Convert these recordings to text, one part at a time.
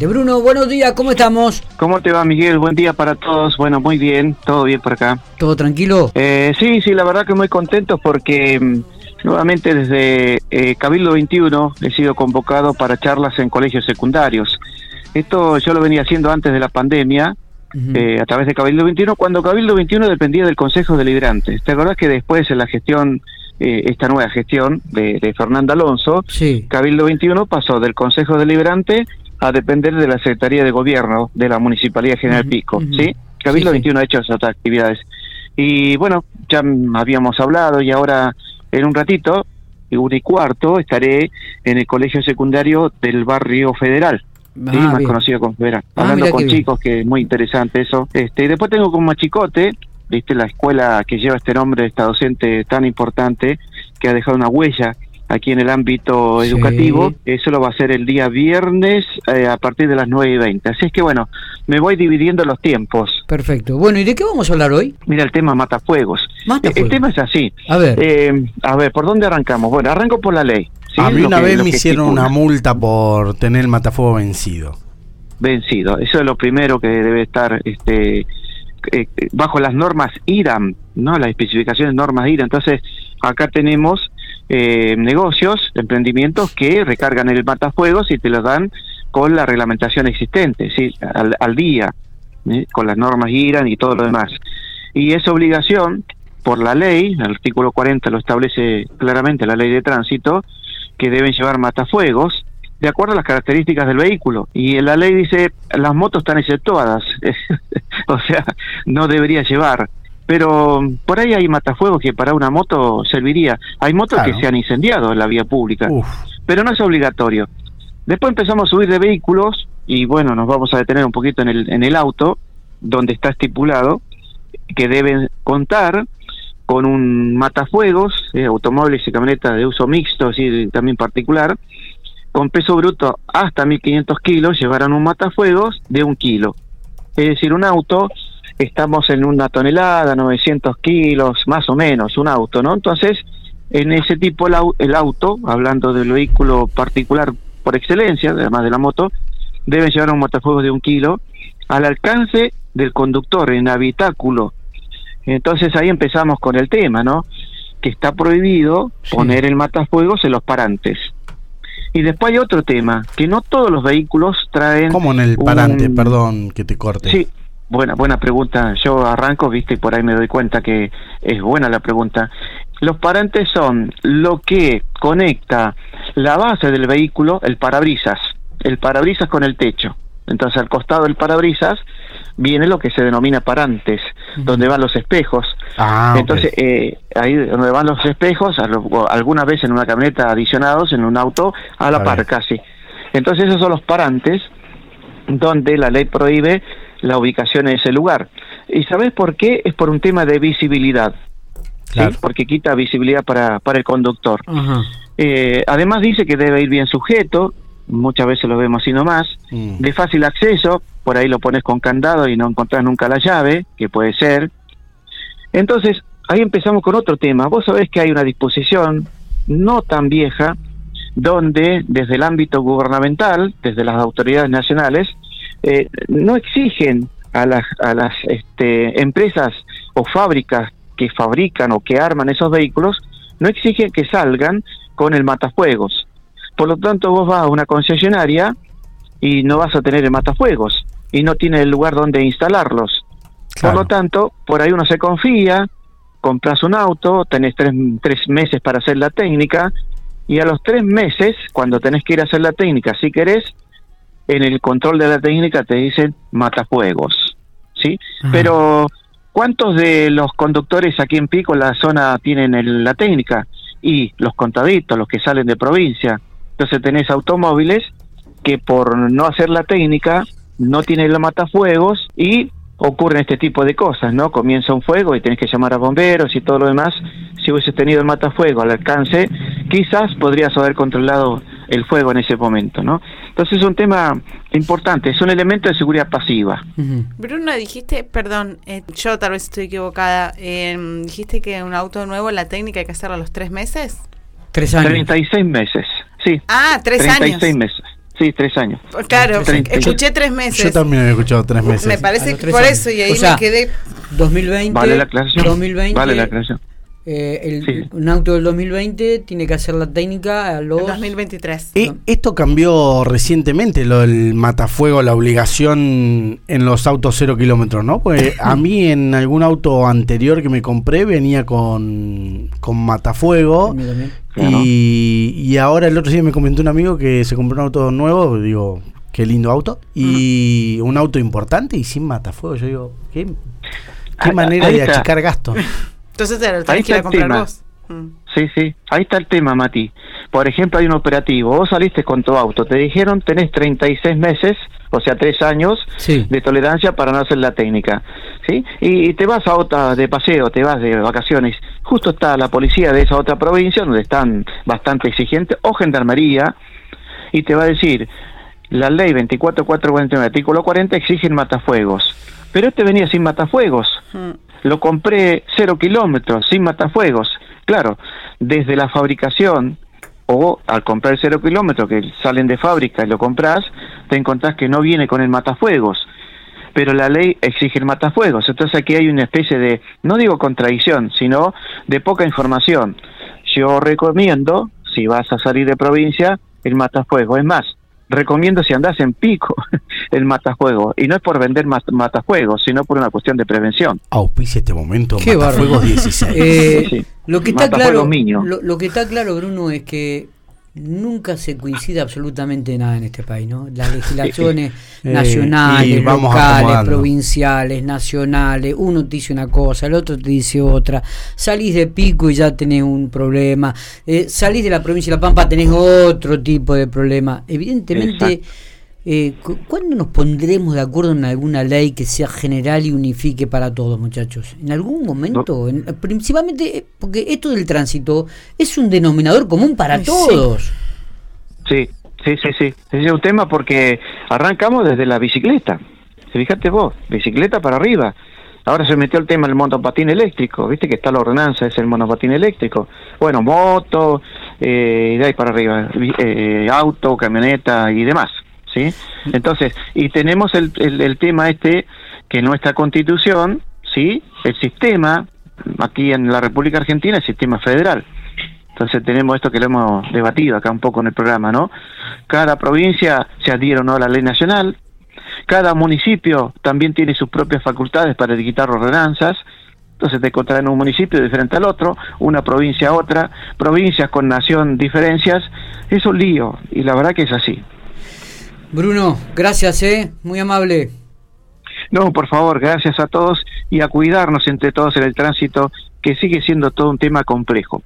De Bruno, buenos días, ¿cómo estamos? ¿Cómo te va, Miguel? Buen día para todos. Bueno, muy bien, todo bien por acá. ¿Todo tranquilo? Eh, sí, sí, la verdad que muy contento porque mm, nuevamente desde eh, Cabildo 21 he sido convocado para charlas en colegios secundarios. Esto yo lo venía haciendo antes de la pandemia, eh, a través de Cabildo 21, cuando Cabildo 21 dependía del Consejo Deliberante. ¿Te acordás que después en la gestión, eh, esta nueva gestión de, de Fernando Alonso, Sí. Cabildo 21 pasó del Consejo Deliberante a depender de la Secretaría de Gobierno de la Municipalidad General Ujú, Pico, ujú. ¿sí? Cabildo Sí, sí. 21 ha hecho esas actividades. Y bueno, ya habíamos hablado y ahora en un ratito, una y cuarto, estaré en el colegio secundario del barrio Federal. ¿sí? Ah, más bien. conocido como Federal. Ah, Hablando con bien. chicos, que es muy interesante eso. Este, y después tengo como Chicote, viste, la escuela que lleva este nombre, esta docente tan importante, que ha dejado una huella aquí en el ámbito Sí. educativo. Eso lo va a hacer el día viernes eh, a partir de las 9 y 20. Así es que bueno, me voy dividiendo los tiempos. Perfecto. Bueno, ¿y de qué vamos a hablar hoy? Mira el tema matafuegos. Matafuegos. El tema es así. A ver. Eh, a ver, ¿por dónde arrancamos? Bueno, arranco por la ley. ¿sí? A mí una que- vez me hicieron estipula. una multa por tener el matafuego vencido. vencido. Eso es lo primero que debe estar este, eh, bajo las normas IRAM, ¿no? Las especificaciones normas IRAM. Entonces, acá tenemos eh, negocios, emprendimientos que recargan el matafuegos y te lo dan con la reglamentación existente, ¿sí? al, al día, con las normas IRAM y todo lo demás. Y es obligación por la ley, el artículo 40 lo establece claramente la ley de tránsito, que deben llevar matafuegos de acuerdo a las características del vehículo. Y la ley dice, las motos están exceptuadas, o sea, no debería llevar. Pero por ahí hay matafuegos que para una moto serviría. Hay motos Claro. que se han incendiado en la vía pública, Uf, pero no es obligatorio. Después empezamos a subir de vehículos y bueno, nos vamos a detener un poquito en el, en el auto, donde está estipulado que deben contar con un matafuegos, eh, automóviles y camionetas de uso mixto, así también particular, con peso bruto hasta 1500 kilos, llevarán un matafuegos de un kilo. Es decir, un auto, estamos en una tonelada, 900 kilos, más o menos, un auto, ¿no? Entonces, en ese tipo el, au- el auto, hablando del vehículo particular por excelencia, además de la moto, debe llevar un matafuegos de un kilo al alcance del conductor en habitáculo. Entonces ahí empezamos con el tema, ¿no? Que está prohibido Sí. poner el matafuegos en los parantes. Y después hay otro tema, que no todos los vehículos traen... ¿Cómo en el un- parante? Perdón que te corte. Sí, buena, buena pregunta. Yo arranco, viste, y por ahí me doy cuenta que es buena la pregunta. Los parantes son lo que conecta la base del vehículo, el parabrisas, el parabrisas con el techo. Entonces al costado del parabrisas viene lo que se denomina parantes, donde van los espejos. Ah. Entonces, eh, ahí donde van los espejos, algunas veces en una camioneta adicionados, en un auto, a la par casi. Entonces esos son los parantes donde la ley prohíbe la ubicación en ese lugar. ¿Y sabes por qué? Es por un tema de visibilidad. ¿sí? Claro. Porque quita visibilidad para, para el conductor. Eh, además dice que debe ir bien sujeto, muchas veces lo vemos así nomás, Mm. de fácil acceso, por ahí lo pones con candado y no encontrás nunca la llave, que puede ser. Entonces, ahí empezamos con otro tema. Vos sabés que hay una disposición no tan vieja donde desde el ámbito gubernamental, desde las autoridades nacionales, eh, no exigen a las, a las este, empresas o fábricas que fabrican o que arman esos vehículos, no exigen que salgan con el matafuegos. Por lo tanto, vos vas a una concesionaria y no vas a tener el matafuegos y no tiene el lugar donde instalarlos. Claro. Por lo tanto, por ahí uno se confía, compras un auto, tenés tres, tres meses para hacer la técnica y a los tres meses, cuando tenés que ir a hacer la técnica, si querés, en el control de la técnica te dicen matafuegos, ¿sí? Ajá. Pero, ¿cuántos de los conductores aquí en Pico, la zona, tienen el- la técnica? Y los contaditos, los que salen de provincia. Entonces tenés automóviles que por no hacer la técnica no tienen el matafuegos y ocurren este tipo de cosas, ¿no? Comienza un fuego y tenés que llamar a bomberos y todo lo demás. Si hubieses tenido el matafuego al alcance, quizás podrías haber controlado el fuego en ese momento, ¿no? Entonces es un tema importante, es un elemento de seguridad pasiva. Ujú. Bruno, dijiste, perdón, eh, yo tal vez estoy equivocada, eh, dijiste que un auto nuevo la técnica hay que hacerla a los tres meses. Tres años. 36 meses, sí. Ah, tres 36 años. meses. Sí, tres años. Claro, Treinta. escuché tres meses. Yo también he escuchado tres meses. Me parece que tres por años. eso, y ahí O sea, me quedé. 2020. Vale la aclaración. 2020. Vale la aclaración. Eh, el, Sí. Un auto del 2020 tiene que hacer la técnica a los. En 2023. Eh, esto cambió recientemente, lo del matafuego, la obligación en los autos cero kilómetros, ¿no? Pues a mí en algún auto anterior que me compré venía con, con matafuego. Y, y ahora el otro día me comentó un amigo que se compró un auto nuevo, digo, qué lindo auto, y un auto importante y sin matafuego. Yo digo, qué, qué manera de achicar gasto. Entonces te lo Ahí tenés que ir a está el comprar tema. vos. Mm. Sí, sí, ahí está el tema, Mati. Por ejemplo, hay un operativo, vos saliste con tu auto, te dijeron tenés 36 meses, o sea, 3 años Sí. de tolerancia para no hacer la técnica, ¿sí? Y, y te vas a otra de paseo, te vas de vacaciones, justo está la policía de esa otra provincia, donde están bastante exigentes, o gendarmería, y te va a decir, la ley 24449, artículo 40, exigen matafuegos, pero este venía sin matafuegos, Mm. lo compré cero kilómetros, sin matafuegos. Claro, desde la fabricación o al comprar cero kilómetros que salen de fábrica y lo compras, te encontrás que no viene con el matafuegos. Pero la ley exige el matafuegos. Entonces aquí hay una especie de, no digo contradicción, sino de poca información. Yo recomiendo, si vas a salir de provincia, el matafuego. Es más, recomiendo si andás en pico el matafuego. Y no es por vender mat- matafuegos, sino por una cuestión de prevención. Auspicia este momento, Qué Matafuegos bárbaro. 16. Eh, Sí. Lo que está Matafuegos claro, lo que está claro, Bruno, es que nunca se coincide absolutamente nada en este país, ¿no? Las legislaciones Eh, nacionales, y vamos locales, provinciales, nacionales, uno te dice una cosa, el otro te dice otra. Salís de Pico y ya tenés un problema. Eh, salís de la provincia de La Pampa tenés otro tipo de problema. Evidentemente, eh, cu- ¿cuándo nos pondremos de acuerdo en alguna ley que sea general y unifique para todos, muchachos? ¿En algún momento? En- principalmente eh, porque esto del tránsito es un denominador común para Ay, sí. todos. Sí, sí, sí, sí. Ese es un tema porque arrancamos desde la bicicleta. Fíjate vos, bicicleta para arriba. Ahora se metió el tema del monopatín eléctrico, viste que está la ordenanza, es el monopatín eléctrico. Bueno, moto, eh, y de ahí para arriba, eh, auto, camioneta y demás, ¿sí? Entonces, y tenemos el, el, el tema este, que nuestra constitución, ¿sí? El sistema, aquí en la República Argentina, el sistema federal. Entonces tenemos esto que lo hemos debatido acá un poco en el programa, ¿no? Cada provincia se adhiere o no a la ley nacional, cada municipio también tiene sus propias facultades para dictar ordenanzas, entonces te encontrarás en un municipio diferente al otro, una provincia a otra, provincias con nación diferencias, es un lío, y la verdad que es así. Bruno, gracias, ¿eh? Muy amable. No, por favor, gracias a todos y a cuidarnos entre todos en el tránsito, que sigue siendo todo un tema complejo.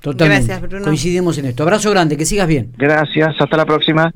Totalmente. Gracias, Bruno. Coincidimos en esto. Abrazo grande, que sigas bien. Gracias, hasta la próxima.